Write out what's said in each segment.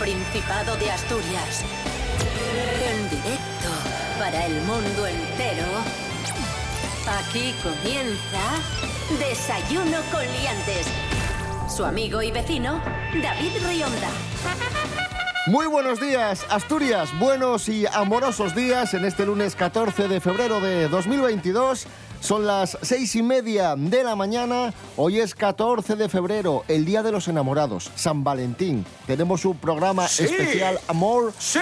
Principado de Asturias. En directo para el mundo entero. Aquí comienza Desayuno con Liantes. Su amigo y vecino, David Rionda. Muy buenos días, Asturias. Buenos y amorosos días en este lunes 14 de febrero de 2022. Son las seis y media de la mañana. Hoy es 14 de febrero, el Día de los Enamorados, San Valentín. Tenemos un programa especial Amor ¡Sí!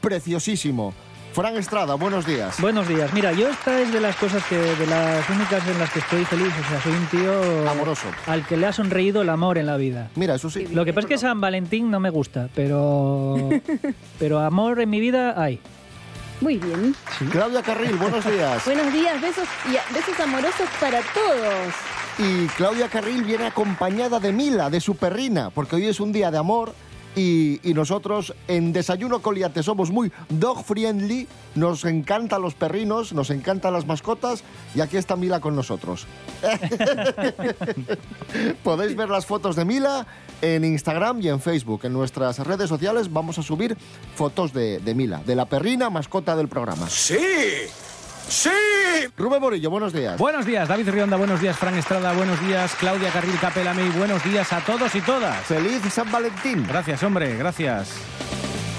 preciosísimo. Fran Estrada, buenos días. Buenos días. Mira, yo esta es de las cosas que, de las únicas en las que estoy feliz. O sea, soy un tío Amoroso. al que le ha sonreído el amor en la vida. Mira, eso sí. Lo que pasa es que San Valentín no me gusta, pero pero amor en mi vida hay. Muy bien. Claudia Carril, buenos días. Buenos días, besos y besos amorosos para todos. Y Claudia Carril viene acompañada de Mila, de su perrina, porque hoy es un día de amor y, nosotros en Desayuno Coliate somos muy dog friendly, nos encantan los perrinos, nos encantan las mascotas y aquí está Mila con nosotros. Podéis ver las fotos de Mila en Instagram y en Facebook. En nuestras redes sociales vamos a subir fotos de, de Mila, de la perrina mascota del programa. ¡Sí! ¡Sí! Rubén Morillo, buenos días. Buenos días, David Rionda, buenos días, Fran Estrada, buenos días, Claudia Carril Capelame y buenos días a todos y todas. Feliz San Valentín. Gracias, hombre, gracias.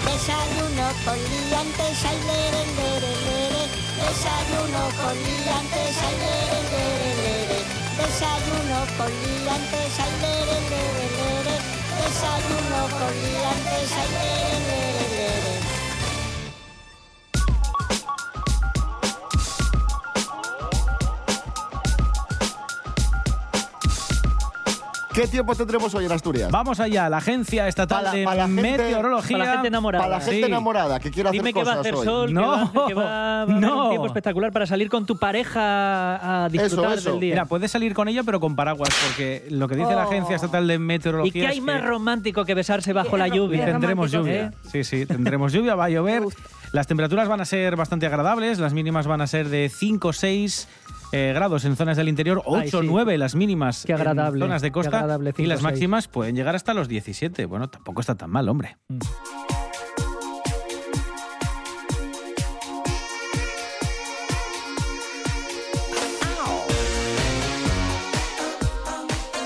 Desayuno con liantes, ay, lere, lere, lere. Desayuno con liantes, ay, lere, lere, lere. Desayuno con liantes, ay, lere, lere, lere. Desayuno con liantes, lere. ¿Qué tiempo tendremos hoy en Asturias? Vamos allá, la Agencia Estatal Para- de para la gente- Meteorología. Para la gente enamorada. Para la gente Sí. enamorada que quiere hacer Dime que va a hacer hoy. sol, que No, va, que va- va a haber no. un tiempo espectacular para salir con tu pareja a disfrutar eso. del día. Mira, puedes salir con ella, pero con paraguas, porque lo que dice la Oh. Agencia Estatal de ¿Y Meteorología. qué hay es más que- romántico que besarse bajo la y lluvia? tendremos lluvia. ¿eh? Sí, sí, tendremos lluvia, va a llover. Las temperaturas van a ser bastante agradables, las mínimas van a ser de 5 6 eh, grados en zonas del interior, 8 Ay, sí. 9 las mínimas Qué agradable, en zonas de qué costa y 5, las 6. máximas pueden llegar hasta los 17. Bueno, tampoco está tan mal, hombre.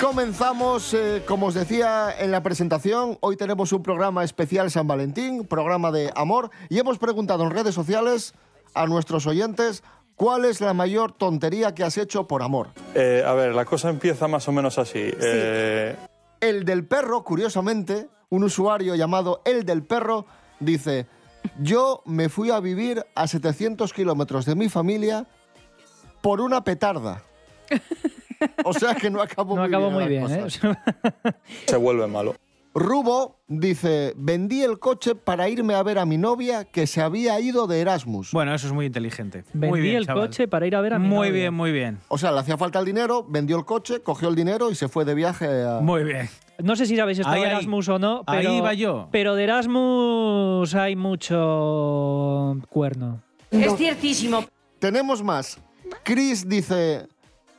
Comenzamos, eh, como os decía en la presentación, hoy tenemos un programa especial San Valentín, programa de amor, y hemos preguntado en redes sociales a nuestros oyentes cuál es la mayor tontería que has hecho por amor. Eh, a ver, la cosa empieza más o menos así. Eh, El del perro, curiosamente, un usuario llamado El del perro, dice, yo me fui a vivir a 700 kilómetros de mi familia por una petarda. O sea que no acabó No muy acabó bien. muy bien. ¿eh? se vuelve malo. Rubo dice, vendí el coche para irme a ver a mi novia que se había ido de Erasmus. Bueno, eso es muy inteligente. Vendí muy bien, el chaval. coche para ir a ver a mi Muy novia. bien, muy bien. O sea, le hacía falta el dinero, vendió el coche, cogió el dinero y se fue de viaje a... Muy bien. No sé si sabéis estado Ahí, ahí. Erasmus o no, pero, Ahí iba yo. pero de Erasmus hay mucho cuerno. Es ciertísimo. Tenemos más. Chris dice,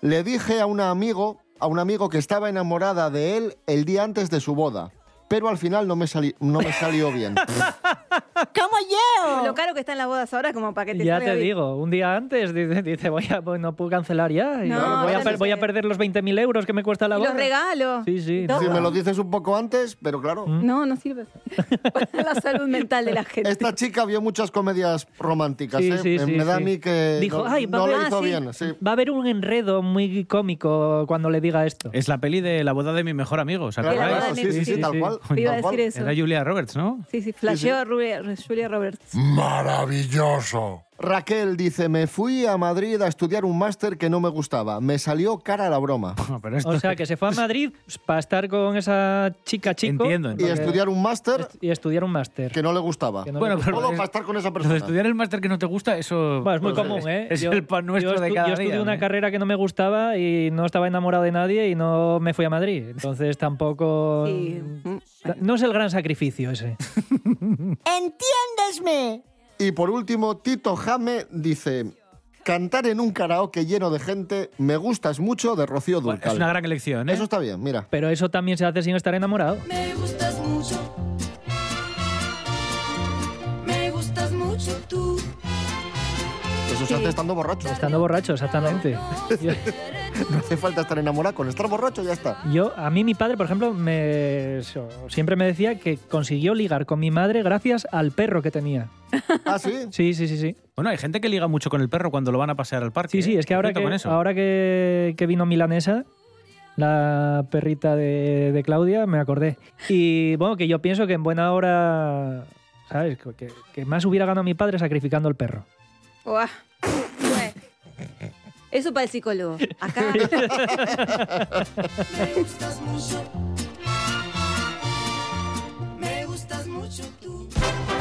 le dije a un amigo, a un amigo que estaba enamorada de él el día antes de su boda, pero al final no me, no me salió bien. ¡Como yo! Lo caro que están las bodas ahora como para que te Ya te digo, un día antes dice, dice, voy a, pues no puedo cancelar ya. y No, voy, a no voy perder los 20.000 euros que me cuesta la boda. los regalos. Sí, sí. Todo. Si me lo dices un poco antes, pero claro. No, no sirve. Para la salud mental de la gente. Esta chica vio muchas comedias románticas, Sí, ¿eh? sí, sí, me da sí. a mí que Dijo, no, "Ay, va no lo hizo ah, bien. Sí. Va a haber un enredo muy cómico cuando le diga esto. Es la peli de la boda de mi mejor amigo, ¿os acordáis? claro, sí, sí, sí, sí, tal cual. Iba a cual. decir eso. Era Julia Roberts, ¿no? Sí, sí, flasheó Julia, Julia Roberts. Maravilloso. Raquel dice, me fui a Madrid a estudiar un máster que no me gustaba. Me salió cara la broma. No, pero esto O sea, que se fue a Madrid para estar con esa chica chico Entiendo, Y entiendo. estudiar un máster est- y estudiar un máster. que no le gustaba. Que no Bueno, le pero Solo es- para estar con esa Lo de persona. estudiar el máster que no te gusta, eso Bueno, es muy pues, común, ¿eh? Es Yo- el pan nuestro yo de estu- cada Yo estudié día. una ¿eh? carrera que no me gustaba y no estaba enamorado de nadie y no me fui a Madrid. Entonces tampoco... Sí. No es el gran sacrificio ese. ¡Entiéndesme! Y por último, Tito Jame dice, cantar en un karaoke lleno de gente, me gustas mucho de Rocío Bueno, Durcal. es una gran elección, ¿eh? Eso está bien, mira. Pero eso también se hace sin estar enamorado. Me gustas mucho. Eso se hace estando borracho. Estando borracho, exactamente. Yo, No hace falta estar enamorado. Con estar borracho ya está. yo- a mí mi padre, por ejemplo, me, siempre me decía que consiguió ligar con mi madre gracias al perro que tenía. Ah, sí. Sí, sí, sí, sí. Bueno, hay gente que liga mucho con el perro cuando lo van a pasear al parque. Sí, sí, ¿eh? es que ahora que, con eso. ahora que, que vino Milanesa, la perrita de, de Claudia, me acordé. Y bueno, que yo pienso que en buena hora, ¿sabes? Que, que más hubiera ganado mi padre sacrificando el perro. Uah. Eso para el psicólogo. Acá.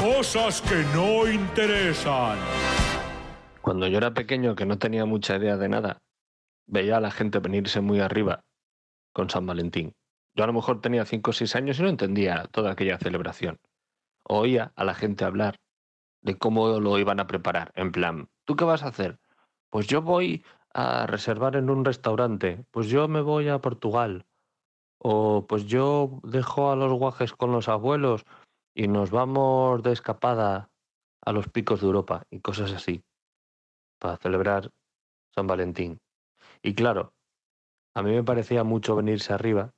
Cosas que no interesan. Cuando yo era pequeño, que no tenía mucha idea de nada, veía a la gente venirse muy arriba con San Valentín. Yo a lo mejor tenía 5 o 6 años y no entendía toda aquella celebración. Oía a la gente hablar de cómo lo iban a preparar. En plan, ¿tú qué vas a hacer? Pues yo voy a reservar en un restaurante. Pues yo me voy a Portugal. O pues yo dejo a los guajes con los abuelos y nos vamos de escapada a los picos de Europa y cosas así para celebrar San Valentín. Y claro, a mí me parecía mucho venirse arriba,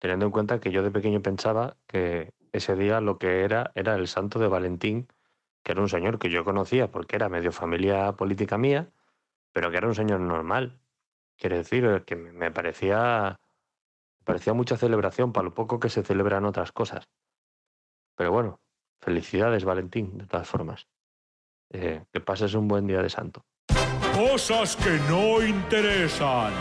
teniendo en cuenta que yo de pequeño pensaba que ese día lo que era era el santo de Valentín, que era un señor que yo conocía porque era medio familia política mía, pero que era un señor normal. Quiere decir que me parecía, parecía mucha celebración para lo poco que se celebran otras cosas. Pero bueno, felicidades Valentín, de todas formas. Eh, que pases un buen día de santo. Cosas que no interesan.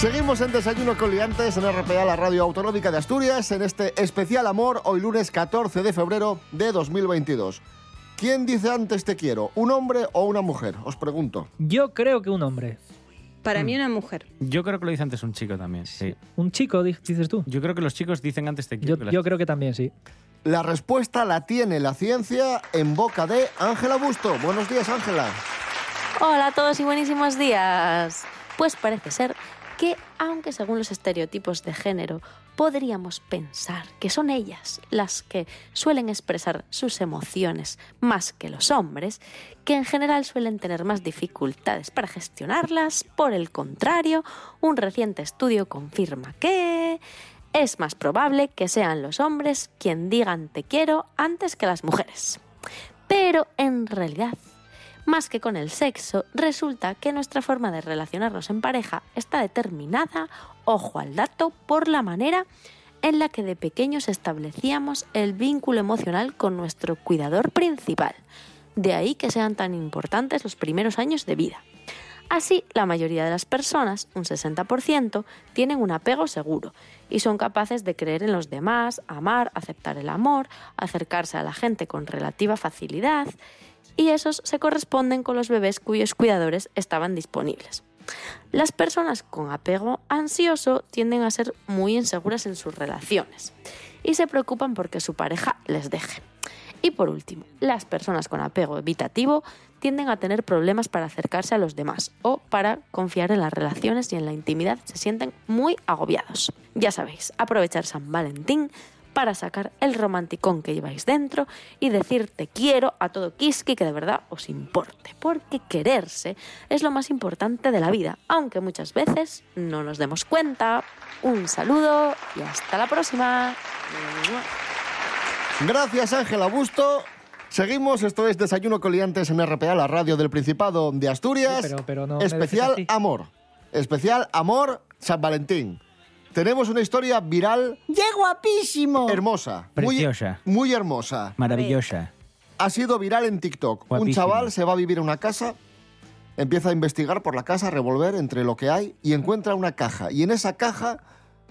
Seguimos en Desayuno con Liantes en RPA, la radio autonómica de Asturias, en este especial amor, hoy lunes 14 de febrero de 2022. ¿Quién dice antes te quiero, un hombre o una mujer? Os pregunto. Yo creo que un hombre. Para mí, una mujer. Yo creo que lo dice antes un chico también. Sí. Un chico, di- dices tú. Yo creo que los chicos dicen antes te Yo, quiero. que las- yo creo que también, sí. La respuesta la tiene la ciencia en boca de Ángela Busto. Buenos días, Ángela. Hola a todos y buenísimos días. Pues parece ser que, aunque según los estereotipos de género podríamos pensar que son ellas las que suelen expresar sus emociones más que los hombres, que en general suelen tener más dificultades para gestionarlas, por el contrario, un reciente estudio confirma que es más probable que sean los hombres quien digan te quiero antes que las mujeres. Pero en realidad más que con el sexo, resulta que nuestra forma de relacionarnos en pareja está determinada, ojo al dato, por la manera en la que de pequeños establecíamos el vínculo emocional con nuestro cuidador principal. De ahí que sean tan importantes los primeros años de vida. Así, la mayoría de las personas, un 60%, tienen un apego seguro y son capaces de creer en los demás, amar, aceptar el amor, acercarse a la gente con relativa facilidad y esos se corresponden con los bebés cuyos cuidadores estaban disponibles. Las personas con apego ansioso tienden a ser muy inseguras en sus relaciones y se preocupan porque su pareja les deje. Y por último, las personas con apego evitativo tienden a tener problemas para acercarse a los demás o para confiar en las relaciones y en la intimidad. Se sienten muy agobiados. Ya sabéis, aprovechar San Valentín para sacar el romanticón que lleváis dentro y decir te quiero a todo Kiski que de verdad os importe. Porque quererse es lo más importante de la vida, aunque muchas veces no nos demos cuenta. Un saludo y hasta la próxima. Gracias, Ángela Busto. Seguimos, esto es Desayuno Coliantes en RPA, la radio del Principado de Asturias. Sí, pero- pero no me Especial. Amor. Especial Amor San Valentín. Tenemos una historia viral ¡Qué guapísimo! hermosa. muy- Preciosa. Muy, hermosa. Maravillosa. Ha sido viral en TikTok. Un Guapísimo. chaval se va a vivir a una casa, empieza a investigar por la casa, a revolver entre lo que hay y encuentra una caja. Y en esa caja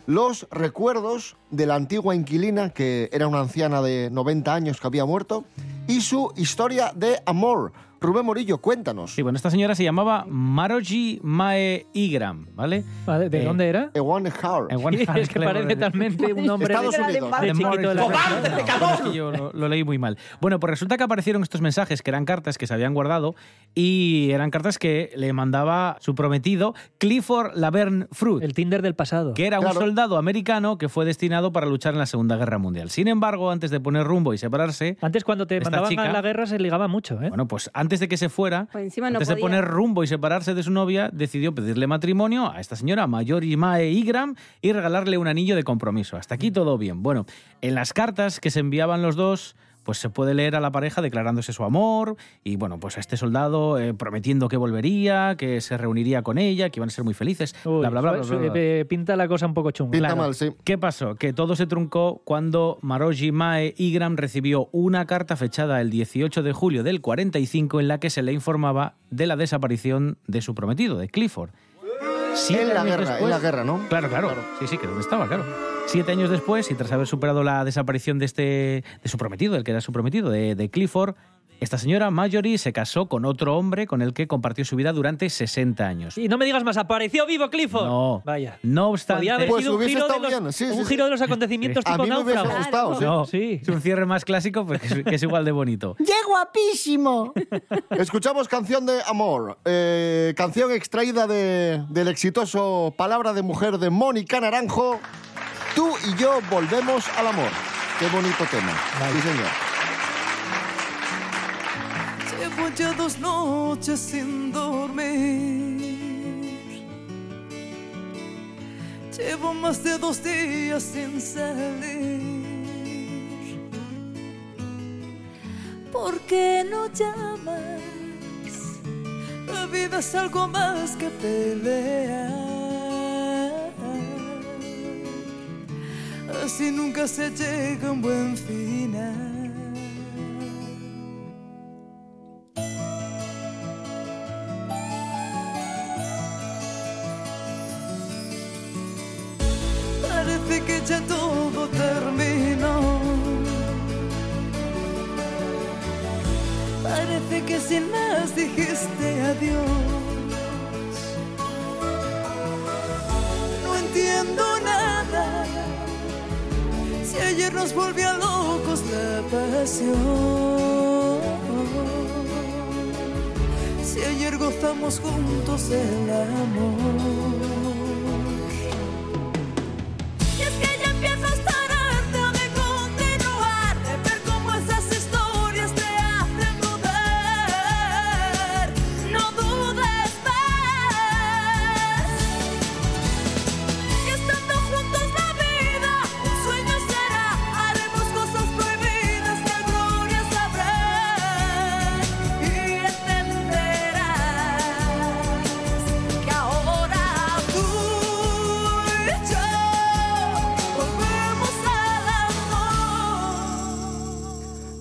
los recuerdos de la antigua inquilina, que era una anciana de 90 años que había muerto, y su historia de amor. Rubén Morillo, cuéntanos. Sí, bueno, esta señora se llamaba Maroji Mae Igram, ¿vale? Vale, ¿De Eh, dónde era? Ewan Hart. Ewan Sí, Hart, es que claro. parece talmente un nombre Estados de, Unidos. de chiquito de la ¡Cobarde, pecador! Es que yo lo, lo leí muy mal. Bueno, pues resulta que aparecieron estos mensajes que eran cartas que se habían guardado y eran cartas que le mandaba su prometido Clifford Laverne Fruit. El Tinder del pasado. que era un Claro. soldado americano que fue destinado para luchar en la Segunda Guerra Mundial. Sin embargo, antes de poner rumbo y separarse, Antes cuando te mandaban chica- a la guerra se ligaba mucho, ¿eh? bueno, pues antes de que se fuera, Pues encima no antes de poner rumbo y separarse de su novia, decidió pedirle matrimonio a esta señora, Mayor Mae Igram, y regalarle un anillo de compromiso. Hasta aquí todo bien. Bueno, en las cartas que se enviaban los dos, pues se puede leer a la pareja declarándose su amor y, bueno, pues a este soldado eh, prometiendo que volvería, que se reuniría con ella, que iban a ser muy felices, Uy, bla, bla, bla, bla, su- bla, bla. eh, pinta la cosa un poco chunga. Pinta Claro. mal, sí. ¿Qué pasó? Que todo se truncó cuando Maroji Mae Igram recibió una carta fechada el 18 de julio del 45 en la que se le informaba de la desaparición de su prometido, de Clifford. Siete En la años guerra, en la guerra, ¿no? Claro, claro, Sí, sí, que donde estaba, claro. Siete años después, y tras haber superado la desaparición de este de su prometido, el que era su prometido, de, de Clifford, esta señora Marjorie se casó con otro hombre con el que compartió su vida durante 60 años. Y no me digas más, apareció vivo Clifford. No. Vaya. No obstante, Podía haber Pues sido un giro, de los, bien, sí, un sí, giro de los acontecimientos A tipo mí me hubiese gustado, sí. No, Sí. es un cierre más clásico porque es, que es igual de bonito. ¡Qué guapísimo! Escuchamos canción de amor, eh, canción extraída de- del exitoso Palabra de Mujer de Mónica Naranjo. Tú y yo volvemos al amor. Qué bonito tema. Sí, señor. Llevo ya dos noches sin dormir. Llevo más de dos días sin salir. ¿Por qué no llamas? La vida es algo más que pelear. Así nunca se llega a un buen final. Parece que ya todo terminó. Parece que sin más dijiste adiós. No entiendo nada. Si ayer nos volvió locos la pasión. Si ayer gozamos juntos el amor.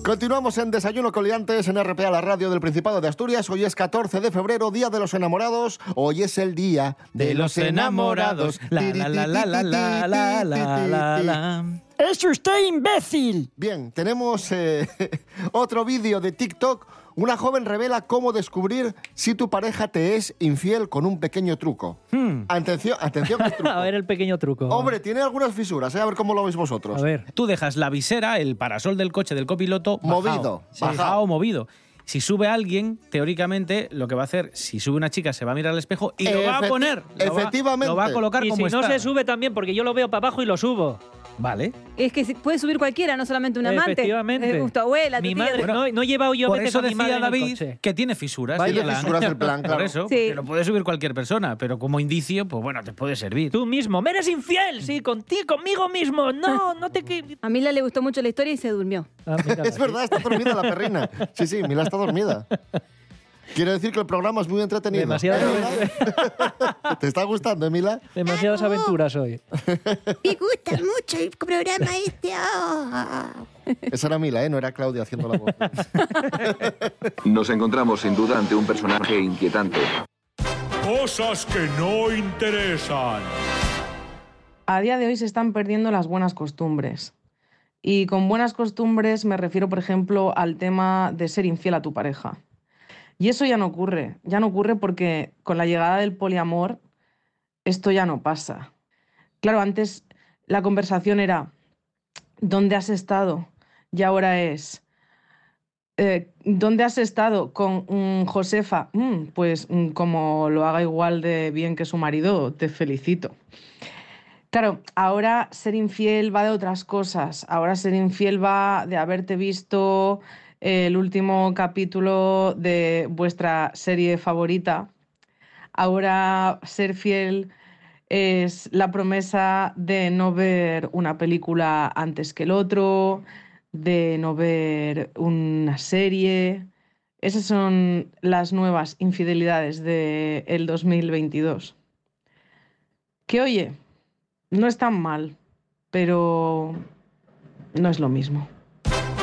Continuamos en Desayuno Coliantes en RPA, la radio del Principado de Asturias. Hoy es 14 de febrero, Día de los Enamorados. Hoy es el Día de, los enamorados. La, la, la, la, la, la, la, la, la, la. ¡Es usted imbécil! Bien, tenemos eh, otro vídeo de TikTok. Una joven revela cómo descubrir si tu pareja te es infiel con un pequeño truco. Hmm. Atención, atención al truco. A ver el pequeño truco. Hombre, tiene algunas fisuras, ¿eh? a ver cómo lo veis vosotros. A ver. Tú dejas la visera, el parasol del coche del copiloto Movido, bajado, sí. bajado. bajado, movido. Si sube alguien, teóricamente lo que va a hacer, si sube una chica, se va a mirar al espejo y lo va a poner. Lo va- efectivamente. Lo va a colocar Y como si no se sube también, porque yo lo veo para abajo y lo subo. Vale. Es que se- puede subir cualquiera, no solamente un amante. Efectivamente. Eh, tu abuela, tu Mi tía. madre, no, no he llevado yo Por veces eso a mi madre decía David que tiene fisuras. Tiene fisuras el plan, claro. Por eso, Sí. que lo puede subir cualquier persona, pero como indicio, pues bueno, te puede servir. Tú mismo, me eres infiel, sí, contigo, conmigo mismo. No, no te... A Mila le gustó mucho la historia y se durmió. Ah, mira, Es verdad, está dormida la perrina. Sí, sí, Mila está dormida. Quiere decir que el programa es muy entretenido. Demasiadas, ¿Eh, Mila? ¿Te está gustando, eh, Mila? demasiadas aventuras hoy. Me gusta mucho el programa este. ah. Esa era Mila, ¿eh? No era Claudia haciendo la voz. Nos encontramos sin duda ante un personaje inquietante. Cosas que no interesan. A día de hoy se están perdiendo las buenas costumbres. Y con buenas costumbres me refiero, por ejemplo, al tema de ser infiel a tu pareja. Y eso ya no ocurre, ya no ocurre porque con la llegada del poliamor esto ya no pasa. Claro, antes la conversación era, ¿dónde has estado? Y ahora es, eh, ¿dónde has estado con Josefa? "Mm, pues mm, como lo haga igual de bien que su marido, te felicito. Claro, ahora ser infiel va de otras cosas. Ahora ser infiel va de haberte visto el último capítulo de vuestra serie favorita. Ahora ser fiel es la promesa de no ver una película antes que el otro, de no ver una serie. Esas son las nuevas infidelidades del 2022. Que oye, no es tan mal, pero no es lo mismo.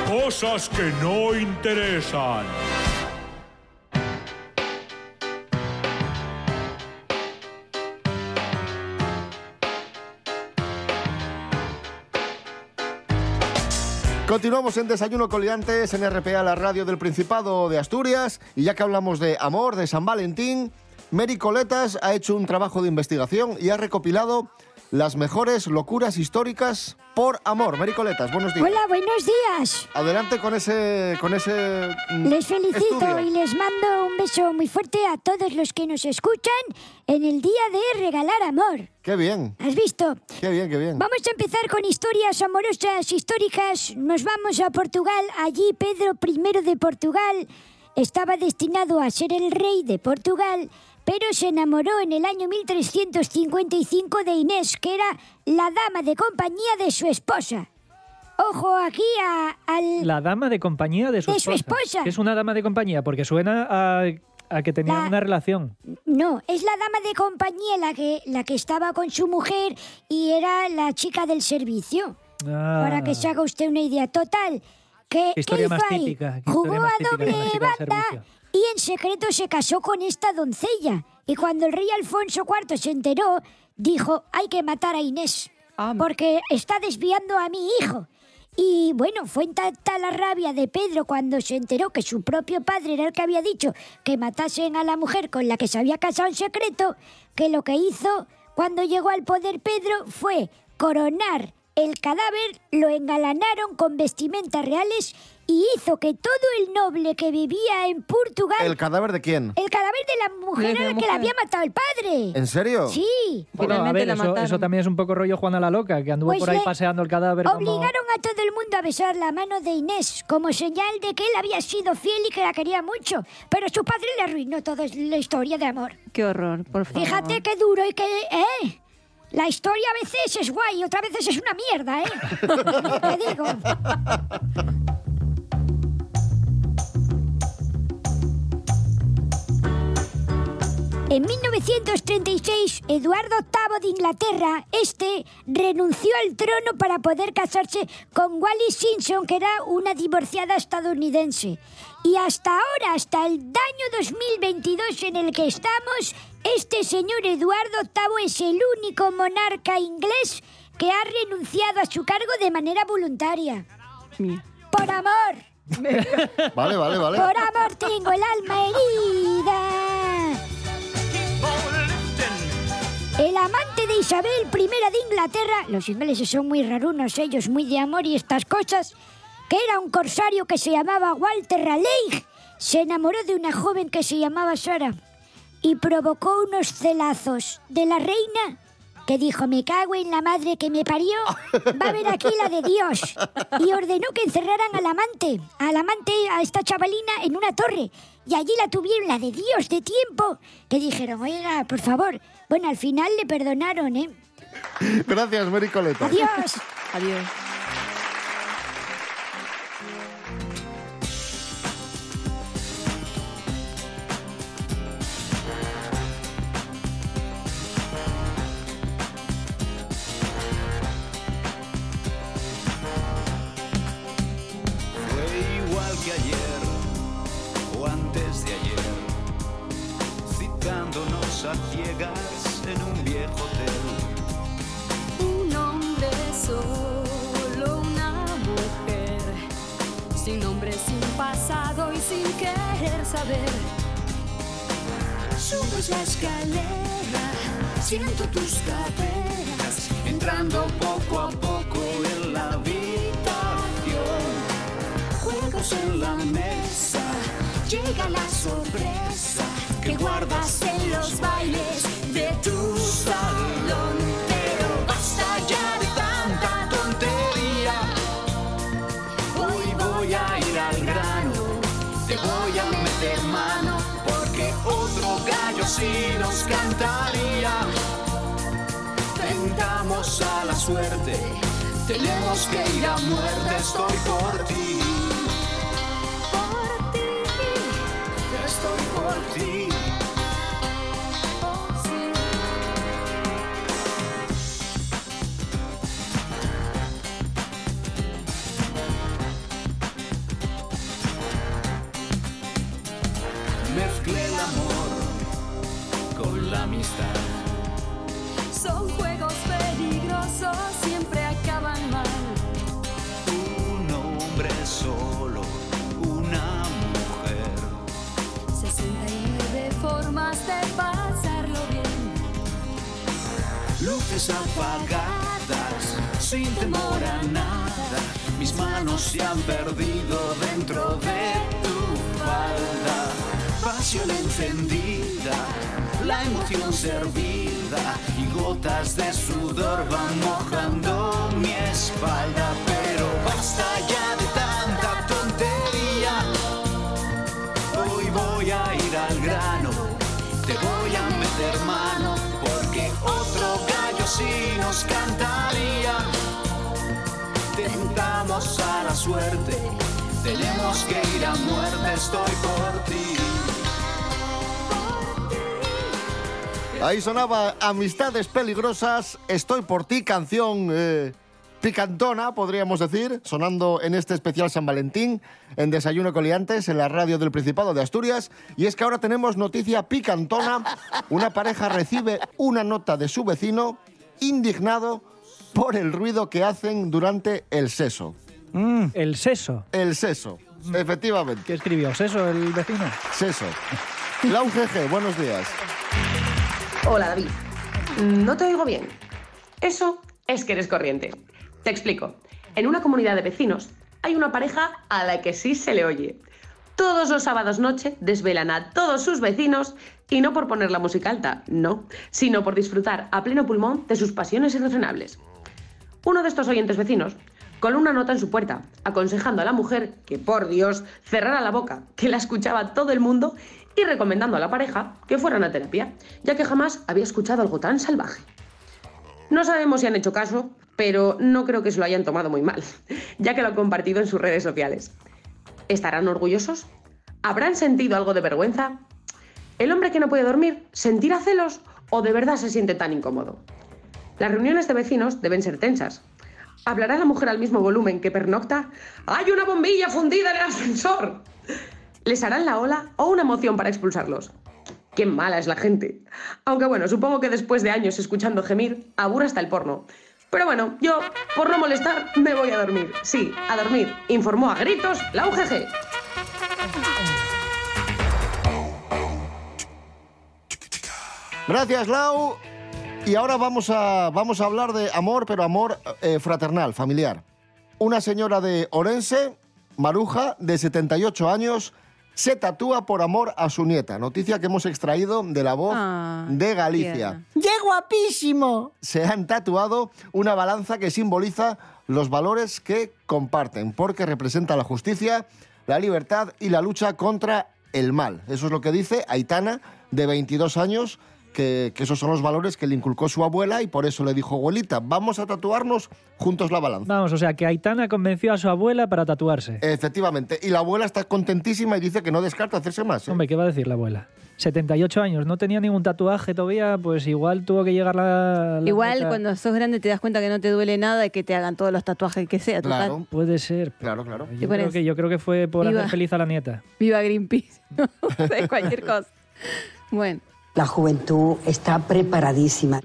Cosas que no interesan. Continuamos en Desayuno Coliantes en RPA, la radio del Principado de Asturias. Y ya que hablamos de amor, de San Valentín, Mary Coletas ha hecho un trabajo de investigación y ha recopilado las mejores locuras históricas por amor. Mary Coletas, buenos días. Hola, buenos días. Adelante con ese, con ese mm, Les felicito estudio. y les mando un beso muy fuerte a todos los que nos escuchan en el día de regalar amor. Qué bien, ¿Has visto? qué bien, qué bien. Vamos a empezar con historias amorosas históricas. Nos vamos a Portugal. Allí Pedro I de Portugal estaba destinado a ser el rey de Portugal, pero se enamoró en el año 1355 de Inés, que era la dama de compañía de su esposa. Ojo aquí a- al... La dama de compañía de su De su esposa. esposa. ¿Qué es una dama de compañía? Porque suena a, a que tenían La- una relación. No, es la dama de compañía la que, la que estaba con su mujer y era la chica del servicio. Ah. Para que se haga usted una idea total. ¿Qué, Qué historia qué más típica, qué Jugó historia más a doble banda. Y en secreto se casó con esta doncella. Y cuando el rey Alfonso IV se enteró, dijo, hay que matar a Inés, porque está desviando a mi hijo. Y bueno, fue tanta la rabia de Pedro cuando se enteró que su propio padre era el que había dicho que matasen a la mujer con la que se había casado en secreto, que lo que hizo cuando llegó al poder Pedro fue coronar el cadáver, lo engalanaron con vestimentas reales y hizo que todo el noble que vivía en Portugal... ¿El cadáver de quién? El cadáver de la mujer De a la que la mujer. había matado el padre. ¿En serio? Sí. Bueno, a Finalmente ver, la eso, mataron. eso también es un poco rollo Juana la Loca, que anduvo Pues por ahí le paseando el cadáver como... Obligaron a todo el mundo a besar la mano de Inés como señal de que él había sido fiel y que la quería mucho. Pero su padre le arruinó toda la historia de amor. Qué horror, por favor. Fíjate qué duro y que... ¿Eh? La historia a veces es guay, otras veces es una mierda, ¿eh? Te digo. En 1936, Eduardo VIII de Inglaterra, este, renunció al trono para poder casarse con Wallis Simpson, que era una divorciada estadounidense. Y hasta ahora, hasta el año 2022 en el que estamos, este señor Eduardo VIII es el único monarca inglés que ha renunciado a su cargo de manera voluntaria. Por amor. Vale, vale, vale. Por amor tengo el alma herida. El amante de Isabel I de Inglaterra, los ingleses son muy rarunos, ellos muy de amor y estas cosas, que era un corsario que se llamaba Walter Raleigh, se enamoró de una joven que se llamaba Sara y provocó unos celazos de la reina que dijo, me cago en la madre que me parió, va a ver aquí la de Dios. Y ordenó que encerraran al amante, al amante, a esta chavalina, en una torre. Y allí la tuvieron, la de Dios, de tiempo. Que dijeron, oiga, por favor. Bueno, al final le perdonaron, ¿eh? Gracias, Mary Coletas. Adiós. Adiós. a ciegas en un viejo hotel. Un hombre solo, una mujer, sin nombre, sin pasado y sin querer saber. Subes la escalera, siento tus caderas, entrando poco a poco en la habitación. Juegos en la mesa, llega la sorpresa guardas en los bailes de tu salón. Pero basta ya de tanta tontería. Hoy voy a ir al grano, te voy a meter mano, porque otro gallo sí nos cantaría. Tentamos a la suerte, tenemos que ir a muerte, estoy por ti. Por ti, se han perdido dentro de tu falda. Pasión encendida, la emoción servida y gotas de sudor van mojando mi espalda. Pero basta ya de tanta tontería. Hoy voy a ir al grano, te voy a meter mano, porque otro gallo sí nos cantaría. A la suerte, tenemos que ir a muerte, estoy por ti. Ahí sonaba Amistades Peligrosas, Estoy por ti, canción eh, picantona, podríamos decir, sonando en este especial San Valentín, en Desayuno Coliantes, en la radio del Principado de Asturias. Y es que ahora tenemos noticia picantona. Una pareja recibe una nota de su vecino indignado por el ruido que hacen durante el seso. El seso. El seso, efectivamente. ¿Qué escribió? ¿Seso el vecino? Seso. Lau GG, buenos días. Hola David, no te oigo bien. Eso es que eres corriente. Te explico. En una comunidad de vecinos hay una pareja a la que sí se le oye. Todos los sábados noche desvelan a todos sus vecinos y no por poner la música alta, no, sino por disfrutar a pleno pulmón de sus pasiones irrefrenables. Uno de estos oyentes vecinos coló una nota en su puerta, aconsejando a la mujer que, por Dios, cerrara la boca, que la escuchaba todo el mundo, y recomendando a la pareja que fueran a terapia, ya que jamás había escuchado algo tan salvaje. No sabemos si han hecho caso, pero no creo que se lo hayan tomado muy mal, ya que lo han compartido en sus redes sociales. ¿Estarán orgullosos? ¿Habrán sentido algo de vergüenza? ¿El hombre que no puede dormir sentirá celos o de verdad se siente tan incómodo? Las reuniones de vecinos deben ser tensas. ¿Hablará la mujer al mismo volumen que pernocta? ¡Hay una bombilla fundida en el ascensor! ¿Les harán la ola o una moción para expulsarlos? Qué mala es la gente. Aunque bueno, supongo que después de años escuchando gemir, aburre hasta el porno. Pero bueno, yo, por no molestar, me voy a dormir. Sí, a dormir, informó a gritos la UGG. Gracias, Lau. Y ahora vamos a, vamos a hablar de amor, pero amor eh, fraternal, familiar. Una señora de Orense, Maruja, de 78 años, se tatúa por amor a su nieta. Noticia que hemos extraído de la voz Ah, de Galicia. ¡Qué guapísimo! Se han tatuado una balanza que simboliza los valores que comparten, porque representa la justicia, la libertad y la lucha contra el mal. Eso es lo que dice Aitana, de 22 años, que, que esos son los valores que le inculcó su abuela y por eso le dijo, abuelita, vamos a tatuarnos juntos la balanza. Vamos, o sea, que Aitana convenció a su abuela para tatuarse. Efectivamente. Y la abuela está contentísima y dice que no descarta hacerse más. ¿eh? Hombre, ¿qué va a decir la abuela? 78 años, no tenía ningún tatuaje todavía, pues igual tuvo que llegar la... la Igual cuando sos grande te das cuenta que no te duele nada y que te hagan todos los tatuajes que sea. total. Puede ser. Claro, claro. Yo creo, que, yo creo que fue por Viva. hacer feliz a la nieta. Viva Greenpeace. No sé, cualquier cosa. Bueno. La juventud está preparadísima.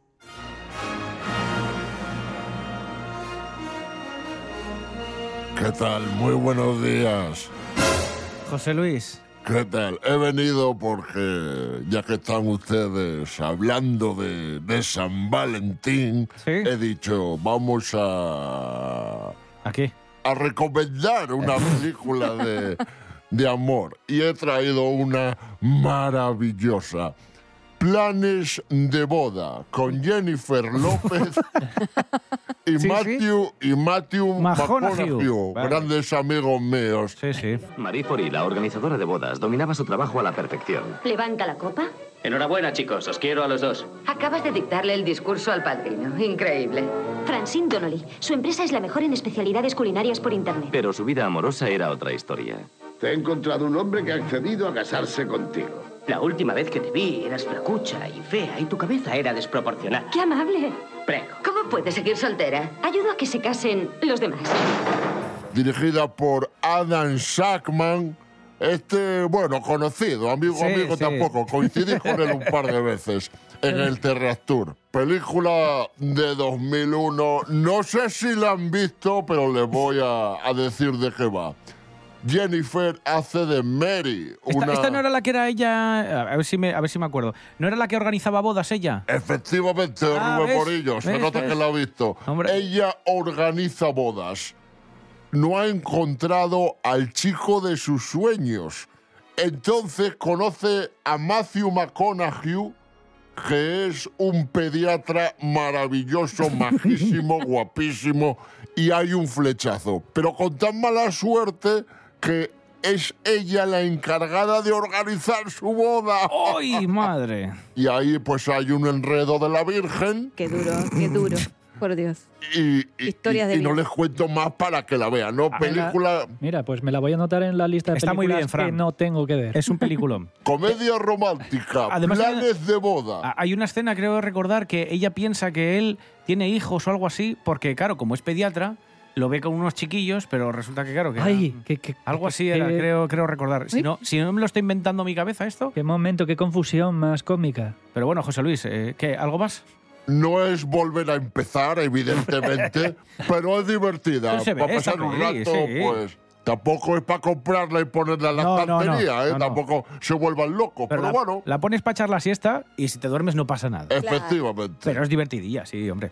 ¿Qué tal? Muy buenos días. José Luis, ¿Qué tal? He venido porque, ya que están ustedes hablando de, de San Valentín, he dicho, vamos a... ¿A qué? A recomendar una película de, de amor. Y he traído una maravillosa. Planes de boda con Jennifer López y Sí, sí. Matthew y Matthew McConaughey. McConaughey, Vale. grandes amigos míos. Sí, sí. Marie Fori, la organizadora de bodas, dominaba su trabajo a la perfección. ¿Levanta la copa? Enhorabuena, chicos, os quiero a los dos. Acabas de dictarle el discurso al padrino. Increíble. Francine Donnelly. Su empresa es la mejor en especialidades culinarias por internet. Pero su vida amorosa era otra historia. Te he encontrado un hombre que ha accedido a casarse contigo. La última vez que te vi eras flacucha y fea y tu cabeza era desproporcionada. ¡Qué amable! Prego. ¿Cómo puedes seguir soltera? Ayudo a que se casen los demás. dirigida por Adam Shackman. Este, bueno, conocido, amigo, Sí, amigo sí. tampoco. Coincidí con él un par de veces en el Terreactur. Película de 2001. No sé si la han visto, pero les voy a, a decir de qué va. Jennifer hace de Mary. Esta, Una... esta no era la que era ella. A ver, si me, a ver si me acuerdo. ¿No era la que organizaba bodas ella? Efectivamente, Ah, Rubén. Morillo, se nota que la ha visto. Hombre. Ella organiza bodas. No ha encontrado al chico de sus sueños. Entonces conoce a Matthew McConaughey, que es un pediatra maravilloso, majísimo, guapísimo, y hay un flechazo. Pero con tan mala suerte que es ella la encargada de organizar su boda. ¡Ay, madre! Y ahí pues hay un enredo de la Virgen Qué duro, qué duro. Por Dios. y, y- Historias de y no les cuento más para que la vean, ¿no? Película, Mira, pues me la voy a anotar en la lista de Está muy películas bien, Fran. que no tengo que ver. Es un peliculón. comedia romántica, Además, planes de boda. Ah, Hay una escena, creo recordar, que ella piensa que él tiene hijos o algo así, porque, claro, como es pediatra, lo ve con unos chiquillos, pero resulta que, claro, que. Ay, qué, qué- algo así qué- era, creo, creo recordar. Si no, si no me lo estoy inventando mi cabeza esto. Qué momento, qué confusión más cómica. Pero bueno, José Luis, eh, ¿qué? ¿Algo más? No es volver a empezar, evidentemente, pero es divertida. Pero se ve, para pasar un rato, sí. pues. Tampoco es para comprarla y ponerla en la No, no, no, estantería, ¿eh? no, no. Tampoco se vuelvan locos. Pero, la, bueno, la pones para echar la siesta y si te duermes no pasa nada. efectivamente. Pero es divertidilla, sí, hombre.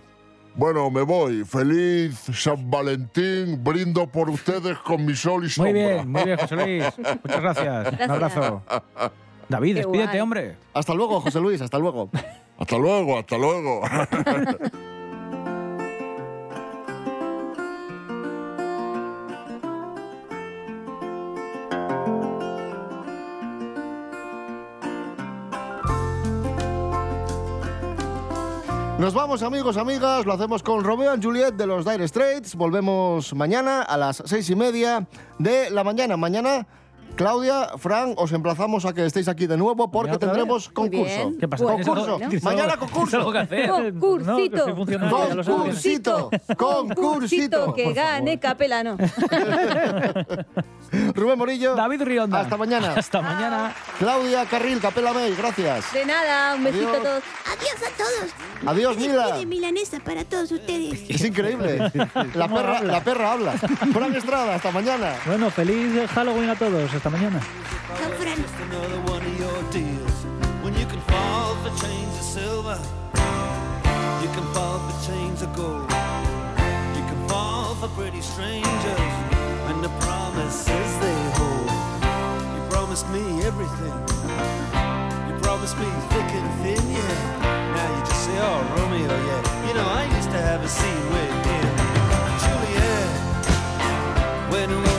Bueno, me voy. Feliz San Valentín. Brindo por ustedes con mi sol y Muy sombra. bien, muy bien, José Luis. Muchas gracias. Un abrazo. David, Qué despídete, guay. hombre. Hasta luego, José Luis, hasta luego. Hasta luego, hasta luego. Nos vamos, amigos, amigas. Lo hacemos con Romeo y Juliet de los Dire Straits. Volvemos mañana a las seis y media de la mañana. Mañana, Claudia, Fran, os emplazamos a que estéis aquí de nuevo porque tendremos concurso. ¿Qué pasa? Concurso. ¿Tienes algo- Mañana concurso. algo que hacer? Concursito. No. Concursito. Concursito. que gane Capelano. Rubén Morillo. David Rionda. Hasta mañana. Hasta mañana. Claudia Carril, Capela May, gracias. De nada, un besito Adiós. a todos. Adiós a todos. Adiós, Mila. De milanesa para todos ustedes. Es increíble. La ¿Cómo perra, habla? la perra habla. Fran Estrada, hasta mañana. Bueno, feliz Halloween a todos. Hasta mañana. Chao, Fran. for pretty strangers and the promises they hold. You promised me everything. You promised me thick and thin, yeah. Now you just say, oh, Romeo, yeah. You know, I used to have a scene with him. Juliet, when we